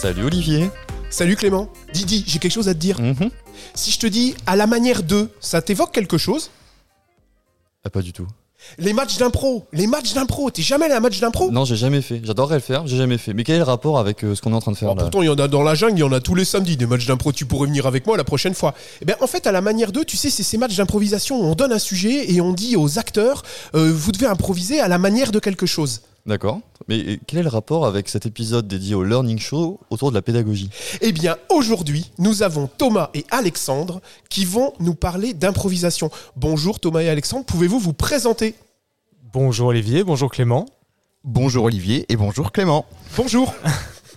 Salut Olivier. Salut Clément. Didi, j'ai quelque chose à te dire. Mhm. Si je te dis à la manière de, ça t'évoque quelque chose? Ah, pas du tout. Les matchs d'impro, les matchs d'impro, t'es jamais allé à un match d'impro? Non, j'ai jamais fait. J'adorerais le faire, j'ai jamais fait. Mais quel est le rapport avec euh, ce qu'on est en train de faire Alors, là? Pourtant, il y en a dans la jungle, il y en a tous les samedis des matchs d'impro. Tu pourrais venir avec moi la prochaine fois. Eh bien, en fait, à la manière de, tu sais, c'est ces matchs d'improvisation où on donne un sujet et on dit aux acteurs, euh, vous devez improviser à la manière de quelque chose. D'accord. Mais quel est le rapport avec cet épisode dédié au Learning Show autour de la pédagogie? Eh bien, aujourd'hui, nous avons Thomas et Alexandre qui vont nous parler d'improvisation. Bonjour Thomas et Alexandre, pouvez-vous vous présenter? Bonjour Olivier, bonjour Clément. Bonjour Olivier et bonjour Clément. Bonjour.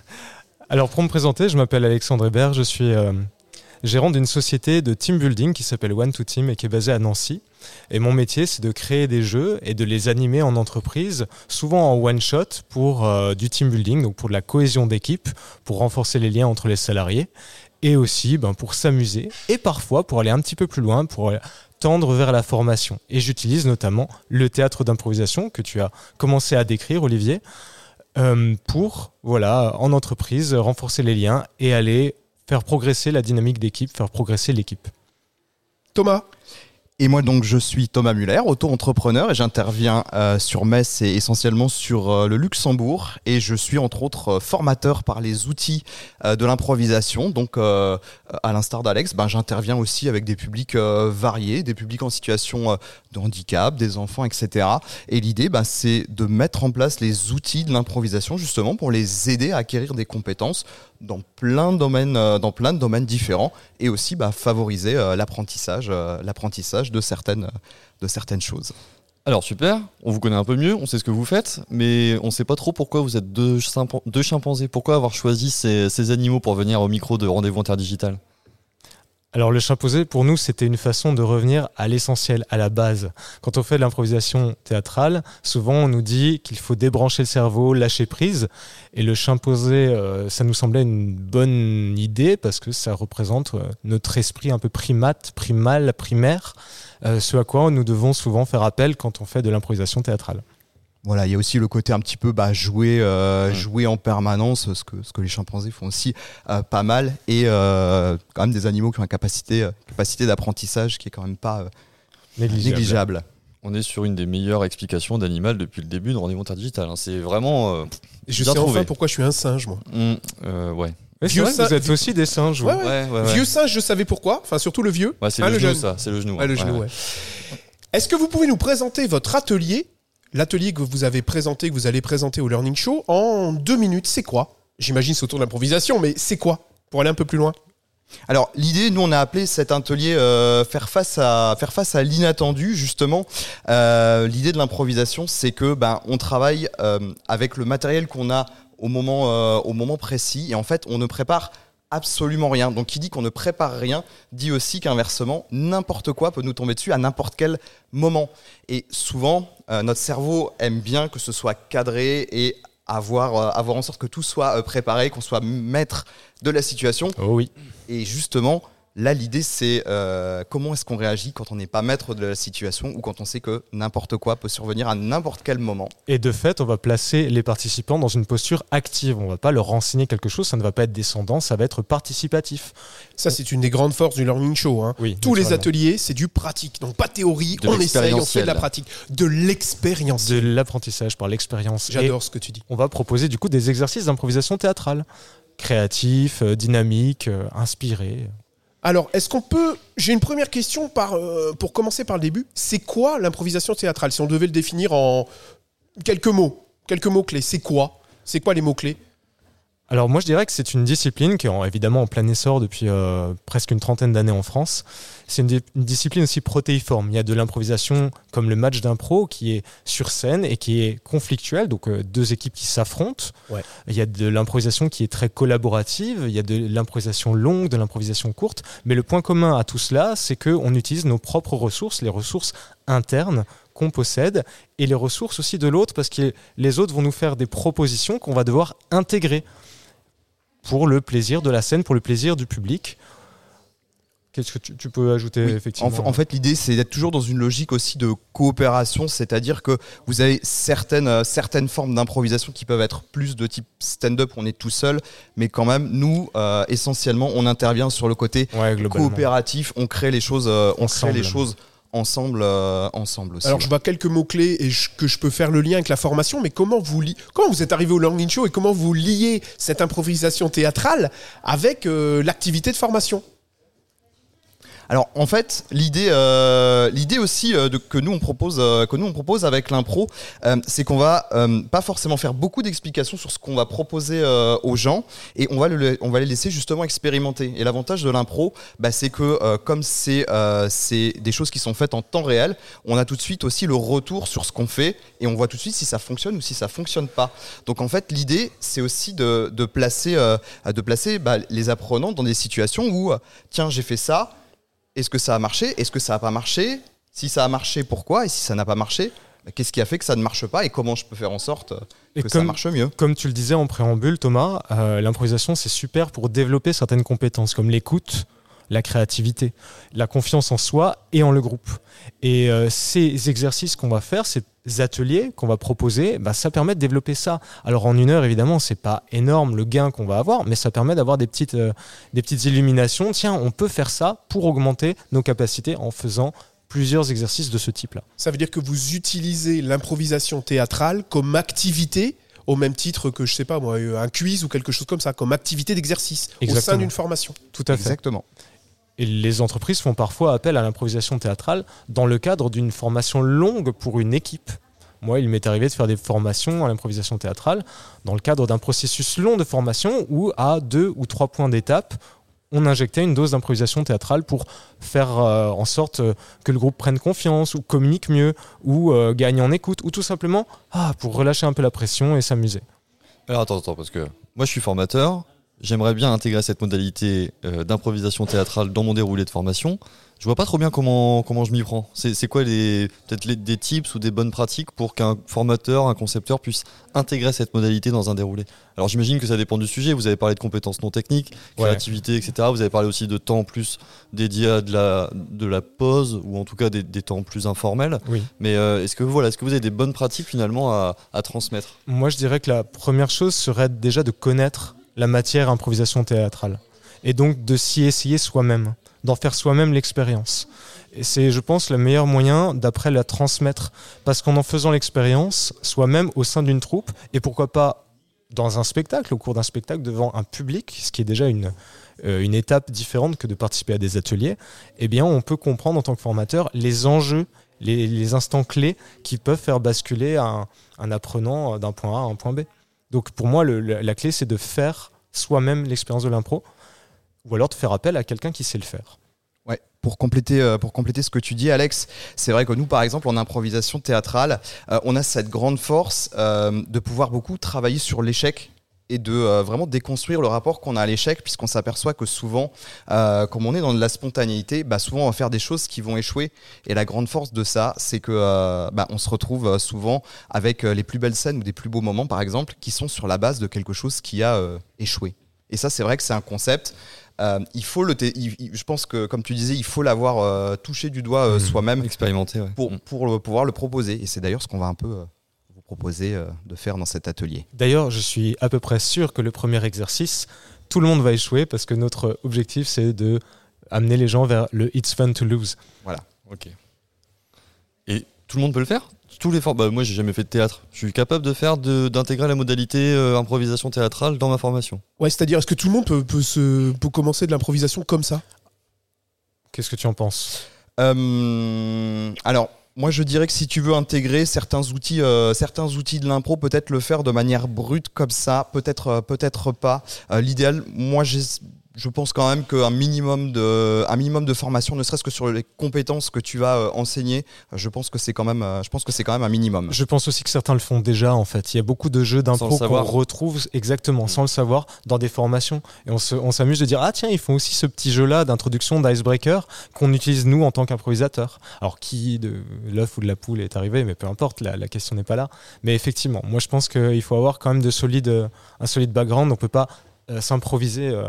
Alors pour me présenter, je m'appelle Alexandre Hébert, je suis euh, gérant d'une société de team building qui s'appelle One to Team et qui est basée à Nancy. Et mon métier, c'est de créer des jeux et de les animer en entreprise, souvent en one shot pour euh, du team building, donc pour de la cohésion d'équipe, pour renforcer les liens entre les salariés, et aussi ben, pour s'amuser et parfois pour aller un petit peu plus loin, pour tendre vers la formation. Et j'utilise notamment le théâtre d'improvisation que tu as commencé à décrire, Olivier, euh, pour, voilà, en entreprise, renforcer les liens et aller faire progresser la dynamique d'équipe, faire progresser l'équipe. Thomas? Et moi donc je suis Thomas Muller, auto-entrepreneur et j'interviens euh, sur Metz et essentiellement sur euh, le Luxembourg et je suis entre autres euh, formateur par les outils de l'improvisation. Donc à l'instar d'Alex, ben, j'interviens aussi avec des publics variés, des publics en situation de handicap, des enfants, etc. Et l'idée ben, c'est de mettre en place les outils de l'improvisation justement pour les aider à acquérir des compétences dans plein de domaines, dans plein de domaines différents et aussi bah, favoriser euh, l'apprentissage, de certaines, choses. Alors super, on vous connaît un peu mieux, on sait ce que vous faites, mais on sait pas trop pourquoi vous êtes deux chimpanzés. Pourquoi avoir choisi ces, ces animaux pour venir au micro de Rendez-vous Interdigital? Alors le chimpanzé, pour nous, c'était une façon de revenir à l'essentiel, à la base. Quand on fait de l'improvisation théâtrale, souvent on nous dit qu'il faut débrancher le cerveau, lâcher prise. Et le chimpanzé, euh, ça nous semblait une bonne idée parce que ça représente euh, notre esprit un peu primate, primal, primaire, euh, ce à quoi nous devons souvent faire appel quand on fait de l'improvisation théâtrale. Voilà, il y a aussi le côté un petit peu bah, jouer, euh, jouer en permanence, ce que, ce que les chimpanzés font aussi euh, pas mal, et euh, quand même des animaux qui ont une capacité, euh, capacité d'apprentissage qui est quand même pas euh, Négligeable. négligeable. On est sur une des meilleures explications d'animal depuis le début de Rendez-vous Interdigital. hein. C'est vraiment... euh, Je Bien sais trouvé. enfin pourquoi je suis un singe, moi. euh, ouais. Vieux singe- vous êtes aussi des singes. Ouais, ouais. Ouais, ouais, ouais. Vieux singe, je savais pourquoi. Enfin, surtout le vieux. Ouais, c'est Ah, le, le genou jeune. ça, c'est le genou. Ah, le ouais. genou. Est-ce que vous pouvez nous présenter votre atelier, l'atelier que vous avez présenté, que vous allez présenter au Learning Show, en deux minutes C'est quoi? J'imagine c'est autour de l'improvisation, mais c'est quoi? Pour aller un peu plus loin. Alors l'idée, nous on a appelé cet atelier euh, faire face à l'inattendu justement. Euh, l'idée de l'improvisation, c'est que ben on travaille euh, avec le matériel qu'on a au moment au moment précis et en fait on ne prépare absolument rien. Donc qui dit qu'on ne prépare rien dit aussi qu'inversement n'importe quoi peut nous tomber dessus à n'importe quel moment. Et souvent euh, notre cerveau aime bien que ce soit cadré et avoir euh, avoir en sorte que tout soit euh, préparé, qu'on soit maître de la situation. Oh oui. Et justement, là, l'idée, c'est euh, comment est-ce qu'on réagit quand on n'est pas maître de la situation ou quand on sait que n'importe quoi peut survenir à n'importe quel moment. Et de fait, on va placer les participants dans une posture active. On va pas leur renseigner quelque chose, ça ne va pas être descendant, ça va être participatif. Ça, c'est une des grandes forces du Learning Show. hein. Oui, Tous les ateliers, c'est du pratique. Donc pas théorie, De on essaye, on fait de la pratique. De l'expérience. De l'apprentissage par l'expérience. J'adore ce que tu dis. On va proposer du coup des exercices d'improvisation théâtrale. Créatifs, euh, dynamiques, euh, inspirés. Alors, est-ce qu'on peut... J'ai une première question euh, pour commencer par le début. C'est quoi l'improvisation théâtrale? Si on devait le définir en quelques mots, quelques mots-clés, c'est quoi? C'est quoi les mots-clés? Alors moi je dirais que c'est une discipline qui est en- évidemment en plein essor depuis euh, presque une trentaine d'années en France. C'est une, di- une discipline aussi protéiforme. Il y a de l'improvisation comme le match d'impro qui est sur scène et qui est conflictuel, donc euh, deux équipes qui s'affrontent. Ouais. Il y a de l'improvisation qui est très collaborative, il y a de l'improvisation longue, de l'improvisation courte. Mais le point commun à tout cela, c'est qu'on utilise nos propres ressources, les ressources internes qu'on possède et les ressources aussi de l'autre parce que les autres vont nous faire des propositions qu'on va devoir intégrer pour le plaisir de la scène, pour le plaisir du public. Qu'est-ce que tu, tu peux ajouter Oui. effectivement En, fait, l'idée, c'est d'être toujours dans une logique aussi de coopération, c'est-à-dire que vous avez certaines, euh, certaines formes d'improvisation qui peuvent être plus de type stand-up, on est tout seul, mais quand même, nous, euh, essentiellement, on intervient sur le côté Ouais, coopératif, on crée les choses, euh, on crée les choses ensemble, euh, ensemble aussi. Alors je vois quelques mots clés et je- que je peux faire le lien avec la formation, mais comment vous li- comment vous êtes arrivé au Long In Show et comment vous liez cette improvisation théâtrale avec euh, l'activité de formation? Alors en fait, l'idée, euh, l'idée aussi euh, de, que nous on propose, euh, que nous on propose avec l'impro, euh, c'est qu'on va euh, pas forcément faire beaucoup d'explications sur ce qu'on va proposer euh, aux gens et on va, le, on va les laisser justement expérimenter. Et l'avantage de l'impro, bah, c'est que comme c'est, c'est des choses qui sont faites en temps réel, on a tout de suite aussi le retour sur ce qu'on fait et on voit tout de suite si ça fonctionne ou si ça fonctionne pas. Donc en fait, l'idée, c'est aussi de, de placer, de placer bah, les apprenants dans des situations où, tiens, j'ai fait ça. Est-ce que ça a marché Est-ce que ça n'a pas marché Si ça a marché, pourquoi Et si ça n'a pas marché, bah, qu'est-ce qui a fait que ça ne marche pas Et comment je peux faire en sorte euh, que ça marche mieux. Comme tu le disais en préambule, Thomas, euh, l'improvisation, c'est super pour développer certaines compétences comme l'écoute, la créativité, la confiance en soi et en le groupe. Et euh, ces exercices qu'on va faire, ces ateliers qu'on va proposer, bah, ça permet de développer ça. Alors en une heure, évidemment, c'est pas énorme le gain qu'on va avoir, mais ça permet d'avoir des petites, euh, des petites illuminations. Tiens, on peut faire ça pour augmenter nos capacités en faisant plusieurs exercices de ce type-là. Ça veut dire que vous utilisez l'improvisation théâtrale comme activité au même titre que, je sais pas moi, un quiz ou quelque chose comme ça, comme activité d'exercice au sein d'une formation. Tout à fait. Exactement. Et les entreprises font parfois appel à l'improvisation théâtrale dans le cadre d'une formation longue pour une équipe. Moi, il m'est arrivé de faire des formations à l'improvisation théâtrale dans le cadre d'un processus long de formation où, à deux ou trois points d'étape, on injectait une dose d'improvisation théâtrale pour faire euh, en sorte euh, que le groupe prenne confiance ou communique mieux ou euh, gagne en écoute ou tout simplement ah, pour relâcher un peu la pression et s'amuser. Alors attends, attends, parce que moi je suis formateur, j'aimerais bien intégrer cette modalité euh, d'improvisation théâtrale dans mon déroulé de formation. Je vois pas trop bien comment, comment je m'y prends. C'est c'est quoi peut-être des tips ou des bonnes pratiques pour qu'un formateur, un concepteur puisse intégrer cette modalité dans un déroulé? Alors j'imagine que ça dépend du sujet. Vous avez parlé de compétences non techniques, Ouais. créativité, etc. Vous avez parlé aussi de temps plus dédié à de la, de la pause ou en tout cas des, des temps plus informels. Oui. Mais euh, est-ce que voilà, est-ce que vous avez des bonnes pratiques finalement à, à transmettre? Moi, je dirais que la première chose serait déjà de connaître la matière improvisation théâtrale et donc de s'y essayer soi-même, d'en faire soi-même l'expérience. Et c'est, je pense, le meilleur moyen d'après la transmettre parce qu'en en faisant l'expérience soi-même au sein d'une troupe et pourquoi pas dans un spectacle, au cours d'un spectacle devant un public, ce qui est déjà une, euh, une étape différente que de participer à des ateliers, eh bien, on peut comprendre en tant que formateur les enjeux, les, instants clés qui peuvent faire basculer un, un apprenant d'un point A à un point B. Donc pour moi, la clé, c'est de faire soi-même l'expérience de l'impro, ou alors de faire appel à quelqu'un qui sait le faire. Ouais, pour compléter, euh, pour compléter ce que tu dis, Alex, c'est vrai que nous, par exemple, en improvisation théâtrale, euh, on a cette grande force euh, de pouvoir beaucoup travailler sur l'échec et de euh, vraiment déconstruire le rapport qu'on a à l'échec, puisqu'on s'aperçoit que souvent, euh, comme on est dans de la spontanéité, bah, souvent on va faire des choses qui vont échouer. Et la grande force de ça, c'est que euh, bah, on se retrouve euh, souvent avec les plus belles scènes ou des plus beaux moments, par exemple, qui sont sur la base de quelque chose qui a échoué. Et ça, c'est vrai que c'est un concept. Euh, il faut le, té- il- il- je pense que, comme tu disais, il faut l'avoir euh, touché du doigt euh, Mhm. soi-même Expérimenter, ouais. pour, Mm. pour le- pouvoir le proposer. Et c'est d'ailleurs ce qu'on va un peu proposer euh, de faire dans cet atelier. D'ailleurs, je suis à peu près sûr que le premier exercice, tout le monde va échouer parce que notre objectif, c'est de amener les gens vers le It's fun to lose. Ok. Et tout le monde peut le faire? Tous les formes. Bah, moi, j'ai jamais fait de théâtre. Je suis capable de faire de- d'intégrer la modalité euh, improvisation théâtrale dans ma formation. Ouais, c'est-à-dire, est-ce que tout le monde peut, peut se, peut commencer de l'improvisation comme ça? Qu'est-ce que tu en penses? Euh, alors, moi, je dirais que si tu veux intégrer certains outils, euh, certains outils de l'impro, peut-être le faire de manière brute comme ça, peut-être, euh, peut-être pas. Euh, L'idéal, moi, j'ai- je pense quand même qu'un minimum de, un minimum de formation, ne serait-ce que sur les compétences que tu vas euh, enseigner, euh, je pense que c'est quand même, euh, je pense que c'est quand même un minimum. Je pense aussi que certains le font déjà en fait. Il y a beaucoup de jeux d'impro qu'on retrouve exactement sans le savoir dans des formations. Et on se- on s'amuse de dire ah tiens ils font aussi ce petit jeu là d'introduction d'icebreaker qu'on utilise nous en tant qu'improvisateurs. Alors qui de l'œuf ou de la poule est arrivé mais peu importe la, la question n'est pas là. Mais effectivement moi je pense qu'il faut avoir quand même de solides, un solide background. On peut pas euh, s'improviser euh,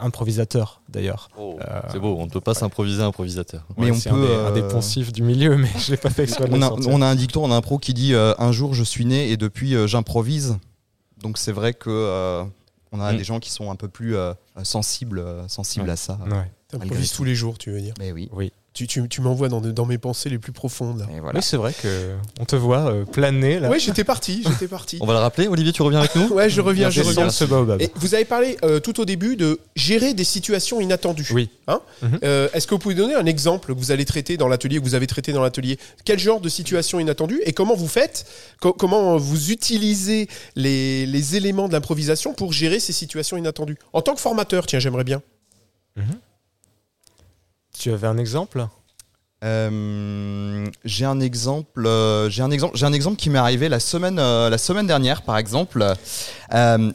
improvisateur d'ailleurs. Euh, C'est beau, on ne peut pas s'improviser improvisateur. Mais Ouais, on peut, un des, un des euh, poncifs du milieu, mais je l'ai pas fait exprès On le a, on a un dicton en impro qui dit euh, un jour je suis né et depuis euh, j'improvise. Donc c'est vrai que euh, on a Mm. des gens qui sont un peu plus euh, sensibles, euh, sensibles Ouais. à ça. Ouais. T'improvises tous les jours, tu veux dire. Mais oui. Oui. Tu, tu, tu m'envoies dans, dans mes pensées les plus profondes. Là. Et voilà. Oui, c'est vrai que on te voit euh, planer là. Ouais, j'étais parti, j'étais parti. On va le rappeler, Olivier, tu reviens avec nous Ouais, je reviens, je reviens. Ce. Et vous avez parlé euh, tout au début de gérer des situations inattendues. Oui. Hein Mhm. Euh, Est-ce que vous pouvez donner un exemple que vous allez traiter dans l'atelier, que vous avez traité dans l'atelier? Quel genre de situation inattendue et comment vous faites? Co- Comment vous utilisez les, les éléments de l'improvisation pour gérer ces situations inattendues? En tant que formateur, tiens, j'aimerais bien. Tu avais un exemple? Euh, j'ai un exemple. euh, j'ai un exemple. J'ai un exemple qui m'est arrivé la semaine, euh, la semaine dernière, par exemple.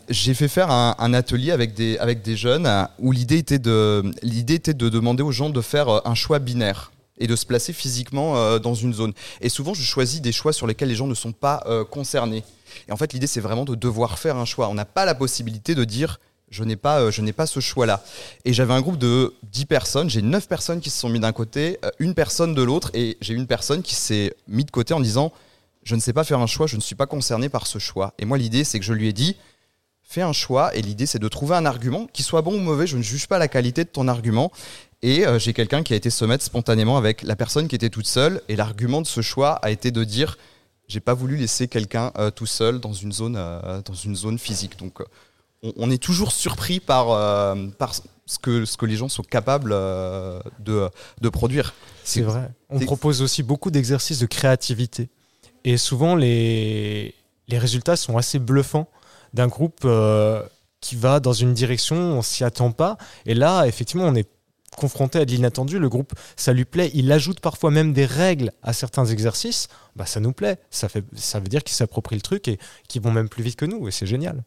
J'ai fait faire un, un atelier avec des avec des jeunes où l'idée était de l'idée était de demander aux gens de faire un choix binaire et de se placer physiquement dans une zone. Et souvent, je choisis des choix sur lesquels les gens ne sont pas concernés. Et en fait, l'idée, c'est vraiment de devoir faire un choix. On n'a pas la possibilité de dire je n'ai pas, euh, je pas ce choix-là. Et j'avais un groupe de 10 personnes, j'ai 9 personnes qui se sont mis d'un côté, euh, une personne de l'autre, et j'ai une personne qui s'est mis de côté en disant Je ne sais pas faire un choix, je ne suis pas concerné par ce choix. Et moi, l'idée, c'est que je lui ai dit Fais un choix, et l'idée, c'est de trouver un argument, qui soit bon ou mauvais, je ne juge pas la qualité de ton argument. Et euh, j'ai quelqu'un qui a été se mettre spontanément avec la personne qui était toute seule, et l'argument de ce choix a été de dire j'ai pas voulu laisser quelqu'un tout seul dans une zone, dans une zone physique. Donc, on, on est toujours surpris par, euh, par ce, que, ce que les gens sont capables euh, de, de produire. C'est vrai. On propose aussi beaucoup d'exercices de créativité. Et souvent, les, les résultats sont assez bluffants d'un groupe euh, qui va dans une direction, on s'y attend pas. Et là, effectivement, on est confronté à de l'inattendu. Le groupe, ça lui plaît. Il ajoute parfois même des règles à certains exercices. Bah, ça nous plaît. Ça, fait, ça veut dire qu'ils s'approprient le truc et qu'ils vont même plus vite que nous. Et c'est génial.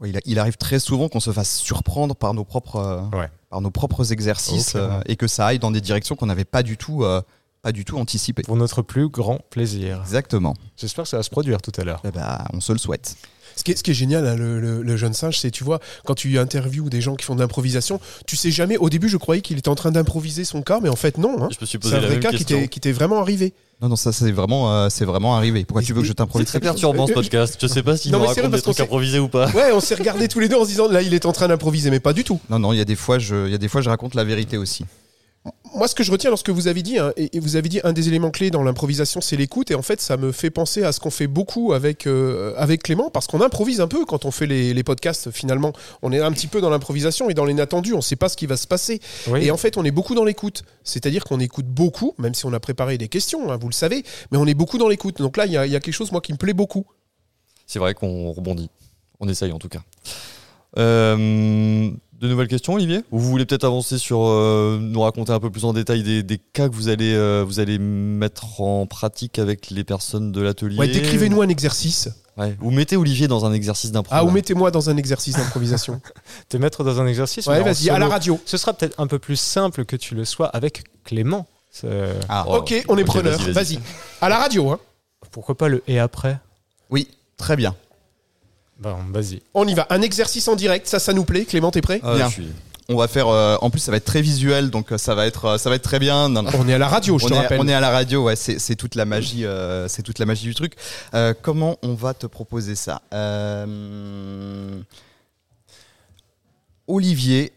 Oui, il, arrive très souvent qu'on se fasse surprendre par nos propres, euh, Ouais. par nos propres exercices euh, et que ça aille dans des directions qu'on n'avait pas du tout, euh, pas du tout anticipées. Pour notre plus grand plaisir. Exactement. J'espère que ça va se produire tout à l'heure. Eh ben, on se le souhaite. Ce qui est, ce qui est génial, hein, le, le- le jeune singe, c'est, tu vois, quand tu interviews des gens qui font de l'improvisation, tu sais jamais. Au début, je croyais qu'il était en train d'improviser son cas, mais en fait, non. hein. Je me suis C'est posé un la vrai même cas qui question. t'est, qui t'est vraiment arrivé. Non, non, ça c'est vraiment, euh, c'est vraiment arrivé. Pourquoi tu veux que je C'est t'improvise très perturbant ce podcast. Je sais pas s'il Non, nous mais c'est raconte vrai, des parce qu'on trucs s'est- improvisés ou pas. Ouais, on s'est regardés tous les deux en se disant, là, il est en train d'improviser, mais pas du tout. Non, non, il y a des fois, je, il y a des fois, je raconte la vérité aussi. Moi, ce que je retiens lorsque vous avez dit, hein, et, et vous avez dit un des éléments clés dans l'improvisation, c'est l'écoute. Et en fait, ça me fait penser à ce qu'on fait beaucoup avec, euh, avec Clément, parce qu'on improvise un peu quand on fait les, les podcasts. Finalement, on est un petit peu dans l'improvisation et dans l'inattendu. On ne sait pas ce qui va se passer. Oui. Et en fait, on est beaucoup dans l'écoute. C'est-à-dire qu'on écoute beaucoup, même si on a préparé des questions, hein, vous le savez, mais on est beaucoup dans l'écoute. Donc là, il y, a- y a quelque chose, moi, qui me plaît beaucoup. C'est vrai qu'on rebondit. On essaye en tout cas. Euh, de nouvelles questions, Olivier? Ou vous voulez peut-être avancer sur euh, nous raconter un peu plus en détail des, des cas que vous allez, euh, vous allez mettre en pratique avec les personnes de l'atelier? Ouais, Décrivez-nous un exercice. Ouais. Ou mettez Olivier dans un exercice d'impro. Ah, ou mettez-moi dans un exercice d'improvisation. Te mettre dans un exercice. ouais, vas-y, à la radio. Ce sera peut-être un peu plus simple que tu le sois avec Clément. Ah, Oh, ok, on est ok, preneur. vas-y. À la radio, hein. Pourquoi pas le et après? Oui, très bien. Bon, vas-y. On y va. Un exercice en direct, ça, ça nous plaît. Clément, t'es prêt Ah, Bien. je suis- On va faire. euh, en plus, ça va être très visuel, donc euh, ça va être, euh, ça va être très bien. Non, non. On est à la radio, je on te est, rappelle. on est à la radio, ouais, c'est c'est toute la magie, euh, c'est toute la magie du truc. Euh, comment on va te proposer ça? Euh, Olivier,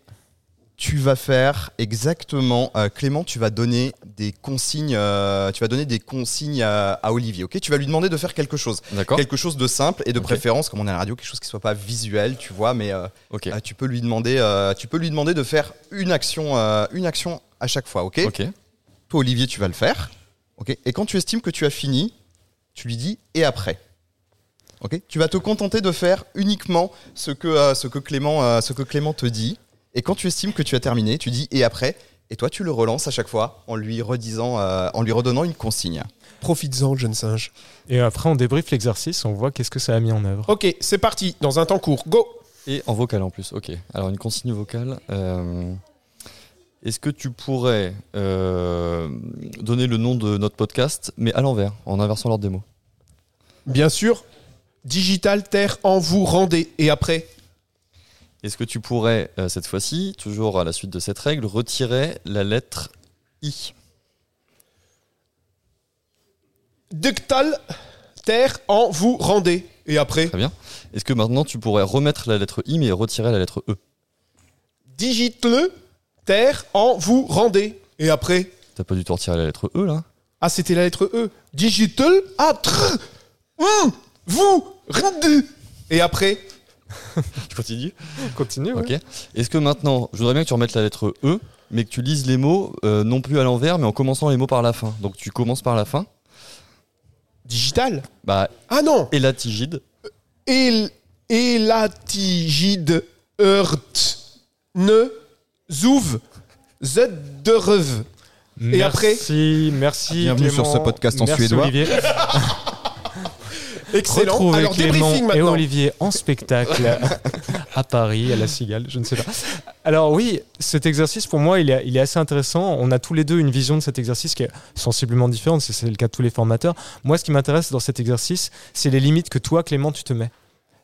tu vas faire exactement. euh, Clément, tu vas donner des consignes. euh, tu vas donner des consignes à, à Olivier. Ok, tu vas lui demander de faire quelque chose, quelque chose de simple et de préférence, comme on est à la radio, quelque chose qui soit pas visuel, tu vois, mais euh, tu peux lui demander, tu peux lui demander de faire une action, une action à chaque fois. Ok? Ok. Toi, Olivier, tu vas le faire. ok? Et quand tu estimes que tu as fini, tu lui dis et après. ok? Tu vas te contenter de faire uniquement ce que, ce, que Clément, ce que Clément te dit. Et quand tu estimes que tu as terminé, tu dis et après? Et toi, tu le relances à chaque fois en lui redisant, euh, en lui redonnant une consigne. Profites-en, jeune singe. Et après, on débriefe l'exercice, on voit qu'est-ce que ça a mis en œuvre. Ok, c'est parti. Dans un temps court. Go Et en vocal en plus, ok. Alors une consigne vocale. euh, Est-ce que tu pourrais euh, donner le nom de notre podcast, mais à l'envers, en inversant l'ordre des mots? Bien sûr. Digital, terre, en vous, rendez. Et après? Est-ce que tu pourrais, euh, cette fois-ci, toujours à la suite de cette règle, retirer la lettre I? Ductal, terre, en, vous, rendez. Et après, Très bien. Est-ce que maintenant tu pourrais remettre la lettre I mais retirer la lettre E? Digite-le, terre, en, vous, rendez. Et après, T'as pas du tout retiré la lettre E là? Ah, c'était la lettre E. Digital, ah, tr, vous, rendez. Et après, Je continue Continue. ouais. Ok. Est-ce que maintenant, je voudrais bien que tu remettes la lettre E, mais que tu lises les mots euh, non plus à l'envers, mais en commençant les mots par la fin. Donc tu commences par la fin. digital? Bah, Ah non, élatigide. El, elatigide, heurt, ne, zouv, zedderev. Et après Merci, merci. Bienvenue sur ce podcast en Merci, suédois. Excellent. Retrouvez Alors, Clément débriefing et maintenant. Olivier en spectacle à Paris, à la Cigale, je ne sais pas. Alors oui, cet exercice pour moi, il est, il est assez intéressant. On a tous les deux une vision de cet exercice qui est sensiblement différente, c'est le cas de tous les formateurs. Moi, ce qui m'intéresse dans cet exercice, c'est les limites que toi, Clément, tu te mets.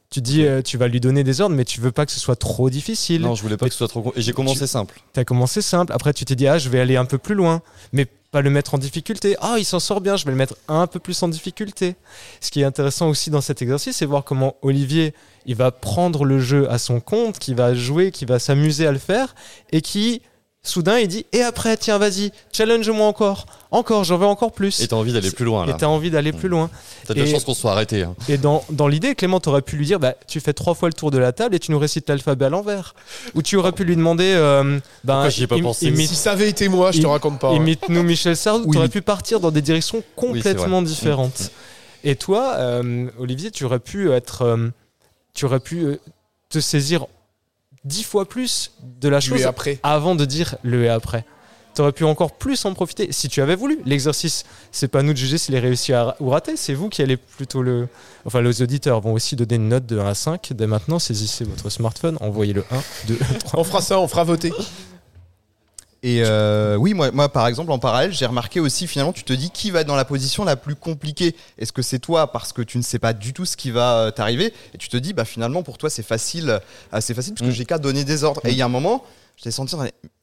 Tu dis, euh, tu vas lui donner des ordres, mais tu veux pas que ce soit trop difficile. Non, je voulais pas que ce soit trop. Et j'ai commencé simple. Tu as commencé simple, après tu t'es dit, ah, je vais aller un peu plus loin, mais pas le mettre en difficulté. Ah, il s'en sort bien, je vais le mettre un peu plus en difficulté. Ce qui est intéressant aussi dans cet exercice, c'est voir comment Olivier, il va prendre le jeu à son compte, qui va jouer, qui va s'amuser à le faire, et qui, soudain, il dit, et après, tiens, vas-y, challenge-moi encore, encore, j'en veux encore plus. Et t'as envie d'aller plus loin Et là. t'as envie d'aller plus loin. T'as de la et- chance qu'on soit arrêté. hein. Et dans, dans l'idée, Clément, t'aurais pu lui dire, bah, tu fais trois fois le tour de la table et tu nous récites l'alphabet à l'envers. Ou tu aurais pu lui demander, euh, bah, Pourquoi j'y ai pas im- pensé imite- Si ça avait été moi, je te raconte pas. hein. Imite-nous Michel Sardou, Oui. tu aurais pu partir dans des directions complètement Oui, différentes. Et toi, euh, Olivier, tu aurais pu être. euh, tu aurais pu euh, te saisir dix fois plus de la chose après. avant de dire le et après. Tu aurais pu encore plus en profiter si tu avais voulu. L'exercice, c'est pas à nous de juger s'il est réussi à- ou raté, c'est vous qui allez plutôt le. Enfin, les auditeurs vont aussi donner une note de 1 à 5. Dès maintenant, saisissez votre smartphone, envoyez le 1, 2, 3. On fera ça, on fera voter. Et euh, oui, moi, moi, par exemple, en parallèle, j'ai remarqué aussi, finalement, tu te dis qui va être dans la position la plus compliquée. Est-ce que c'est toi parce que tu ne sais pas du tout ce qui va euh, t'arriver? Et tu te dis, bah finalement, pour toi, c'est facile, euh, c'est facile parce que Mm. j'ai qu'à donner des ordres. Et il y a un moment, je t'ai senti,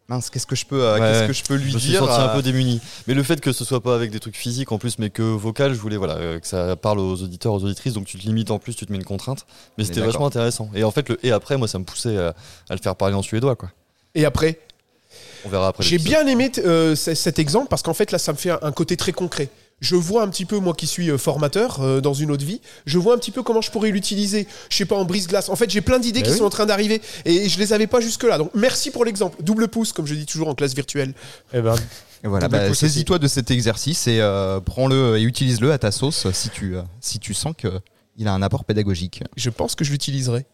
mince, qu'est-ce que je peux, euh, Ouais. qu'est-ce que je peux lui Je me suis dire senti un euh, peu démuni. Mais le fait que ce soit pas avec des trucs physiques en plus, mais que vocal, je voulais voilà, euh, que ça parle aux auditeurs, aux auditrices, donc tu te limites en plus, tu te mets une contrainte. Mais c'était vachement intéressant. Et en fait, le et après, moi, ça me poussait à, à le faire parler en suédois, quoi. Et après, On verra après. j'ai bien aimé euh, cet exemple parce qu'en fait là, ça me fait un, côté très concret. Je vois un petit peu, moi qui suis euh, formateur euh, dans une autre vie, je vois un petit peu comment je pourrais l'utiliser. Je sais pas, en brise-glace. En fait, j'ai plein d'idées Bah qui oui. sont en train d'arriver et je les avais pas jusque-là. Donc merci pour l'exemple. Double pouce, comme je dis toujours en classe virtuelle. Eh ben, Et voilà, bah, saisis-toi de cet exercice et euh, prends-le et utilise-le à ta sauce si tu, euh, si tu sens que il a un apport pédagogique. Je pense que je l'utiliserai.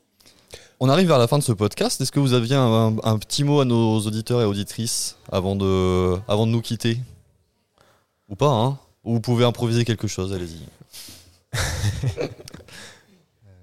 On arrive vers la fin de ce podcast. Est-ce que vous aviez un, un petit mot à nos auditeurs et auditrices avant de, avant de nous quitter? Ou pas, hein? Ou vous pouvez improviser quelque chose, allez-y.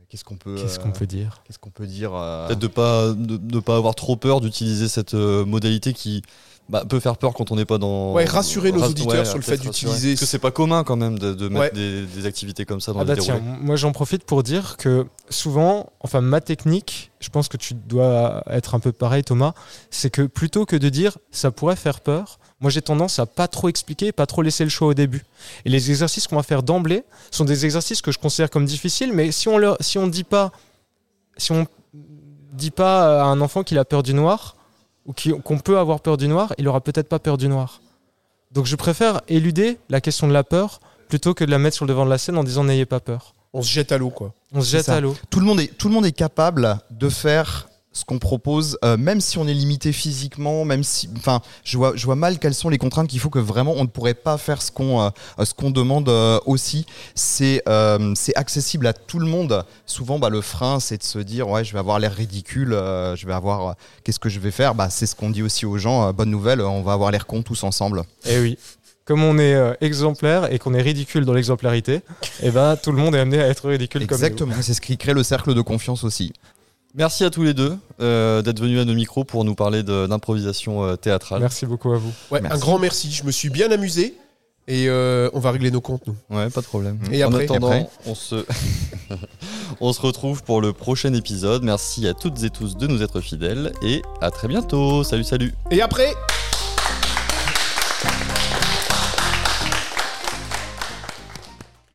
Qu'est-ce qu'on peut, qu'est-ce euh, qu'on peut dire? qu'est-ce qu'on peut dire euh, Peut-être de pas de, de pas avoir trop peur d'utiliser cette euh, modalité qui bah, peut faire peur quand on n'est pas dans. Ouais, rassurer nos auditeurs sur le fait d'utiliser- Parce que c'est pas commun quand même de, de mettre Ouais. des, des activités comme ça dans Ah les bah tiens, déroulés. moi j'en profite pour dire que souvent, enfin ma technique, je pense que tu dois être un peu pareil Thomas, c'est que plutôt que de dire ça pourrait faire peur, moi j'ai tendance à pas trop expliquer, pas trop laisser le choix au début. Et les exercices qu'on va faire d'emblée sont des exercices que je considère comme difficiles, mais si on leur, si on dit pas, si on dit pas à un enfant qu'il a peur du noir ou qu'on peut avoir peur du noir, il aura peut-être pas peur du noir. Donc je préfère éluder la question de la peur plutôt que de la mettre sur le devant de la scène en disant n'ayez pas peur. On se jette à l'eau, quoi. On se jette ça. à l'eau. tout le monde est tout le monde est capable de faire ce qu'on propose, euh, même si on est limité physiquement, même si, enfin, je vois, je vois mal quelles sont les contraintes qu'il faut que vraiment on ne pourrait pas faire ce qu'on, euh, ce qu'on demande euh, aussi. C'est, c'est accessible à tout le monde. Souvent, bah, le frein, c'est de se dire, ouais, je vais avoir l'air ridicule, je vais avoir, qu'est-ce que je vais faire? Bah, c'est ce qu'on dit aussi aux gens. bonne nouvelle, on va avoir l'air con tous ensemble. Et oui. Comme on est exemplaire et qu'on est ridicule dans l'exemplarité, et ben tout le monde est amené à être ridicule comme Exactement. C'est ce qui crée le cercle de confiance aussi. Merci à tous les deux euh, d'être venus à nos micros pour nous parler de- d'improvisation euh, théâtrale. Merci beaucoup à vous. Ouais, un grand merci. Je me suis bien amusé et euh, on va régler nos comptes, nous. Ouais, pas de problème. Et en après attendant, Et après on se On se retrouve pour le prochain épisode. Merci à toutes et tous de nous être fidèles et à très bientôt. Salut, salut. Et après